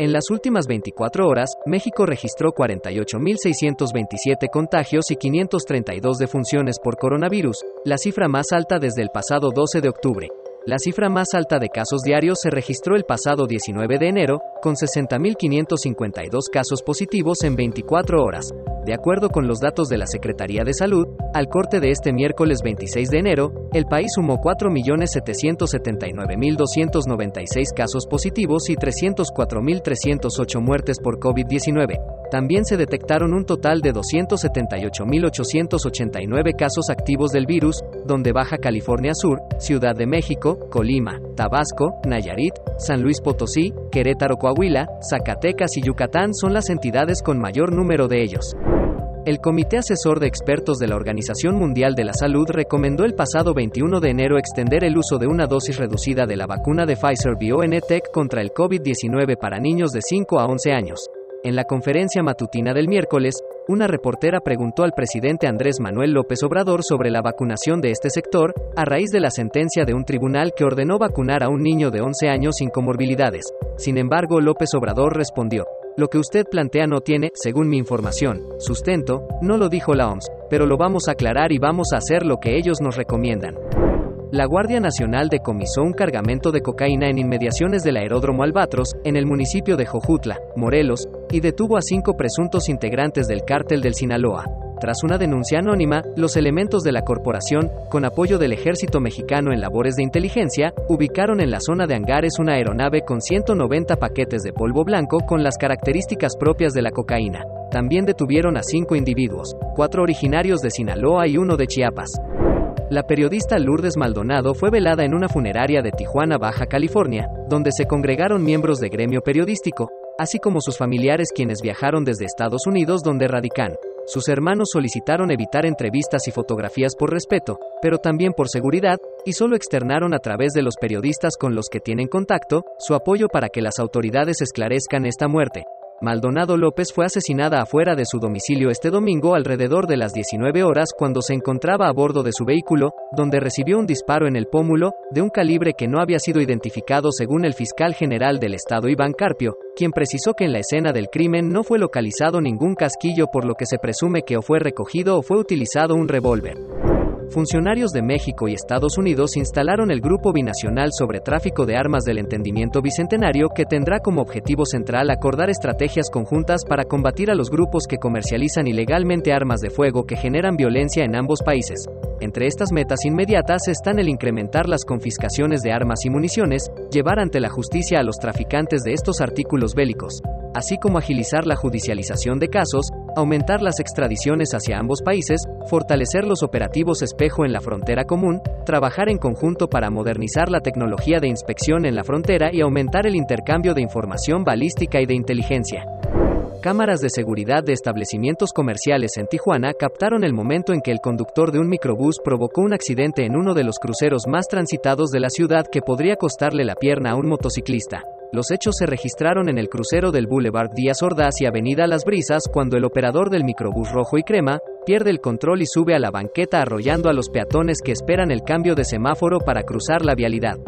En las últimas 24 horas, México registró 48.627 contagios y 532 defunciones por coronavirus, la cifra más alta desde el pasado 12 de octubre. La cifra más alta de casos diarios se registró el pasado 19 de enero, con 60.552 casos positivos en 24 horas. De acuerdo con los datos de la Secretaría de Salud, al corte de este miércoles 26 de enero, el país sumó 4.779.296 casos positivos y 304.308 muertes por COVID-19. También se detectaron un total de 278.889 casos activos del virus, donde Baja California Sur, Ciudad de México, Colima, Tabasco, Nayarit, San Luis Potosí, Querétaro Coahuila, Zacatecas y Yucatán son las entidades con mayor número de ellos. El Comité Asesor de Expertos de la Organización Mundial de la Salud recomendó el pasado 21 de enero extender el uso de una dosis reducida de la vacuna de Pfizer BioNTech contra el COVID-19 para niños de 5 a 11 años. En la conferencia matutina del miércoles, una reportera preguntó al presidente Andrés Manuel López Obrador sobre la vacunación de este sector, a raíz de la sentencia de un tribunal que ordenó vacunar a un niño de 11 años sin comorbilidades. Sin embargo, López Obrador respondió, lo que usted plantea no tiene, según mi información, sustento, no lo dijo la OMS, pero lo vamos a aclarar y vamos a hacer lo que ellos nos recomiendan. La Guardia Nacional decomisó un cargamento de cocaína en inmediaciones del aeródromo Albatros, en el municipio de Jojutla, Morelos, y detuvo a cinco presuntos integrantes del cártel del Sinaloa. Tras una denuncia anónima, los elementos de la corporación, con apoyo del ejército mexicano en labores de inteligencia, ubicaron en la zona de hangares una aeronave con 190 paquetes de polvo blanco con las características propias de la cocaína. También detuvieron a cinco individuos, cuatro originarios de Sinaloa y uno de Chiapas. La periodista Lourdes Maldonado fue velada en una funeraria de Tijuana, Baja California, donde se congregaron miembros de gremio periodístico, así como sus familiares quienes viajaron desde Estados Unidos donde radican. Sus hermanos solicitaron evitar entrevistas y fotografías por respeto, pero también por seguridad, y solo externaron a través de los periodistas con los que tienen contacto, su apoyo para que las autoridades esclarezcan esta muerte. Maldonado López fue asesinada afuera de su domicilio este domingo alrededor de las 19 horas cuando se encontraba a bordo de su vehículo, donde recibió un disparo en el pómulo, de un calibre que no había sido identificado según el fiscal general del estado Iván Carpio, quien precisó que en la escena del crimen no fue localizado ningún casquillo por lo que se presume que o fue recogido o fue utilizado un revólver funcionarios de México y Estados Unidos instalaron el Grupo Binacional sobre Tráfico de Armas del Entendimiento Bicentenario que tendrá como objetivo central acordar estrategias conjuntas para combatir a los grupos que comercializan ilegalmente armas de fuego que generan violencia en ambos países. Entre estas metas inmediatas están el incrementar las confiscaciones de armas y municiones, llevar ante la justicia a los traficantes de estos artículos bélicos, así como agilizar la judicialización de casos, aumentar las extradiciones hacia ambos países, fortalecer los operativos espejo en la frontera común, trabajar en conjunto para modernizar la tecnología de inspección en la frontera y aumentar el intercambio de información balística y de inteligencia. Cámaras de seguridad de establecimientos comerciales en Tijuana captaron el momento en que el conductor de un microbús provocó un accidente en uno de los cruceros más transitados de la ciudad que podría costarle la pierna a un motociclista. Los hechos se registraron en el crucero del Boulevard Díaz Ordaz y Avenida Las Brisas cuando el operador del microbús rojo y crema pierde el control y sube a la banqueta arrollando a los peatones que esperan el cambio de semáforo para cruzar la vialidad.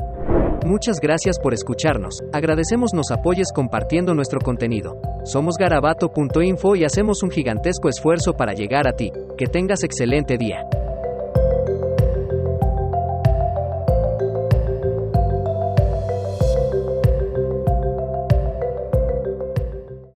Muchas gracias por escucharnos. Agradecemos nos apoyes compartiendo nuestro contenido. Somos garabato.info y hacemos un gigantesco esfuerzo para llegar a ti. Que tengas excelente día.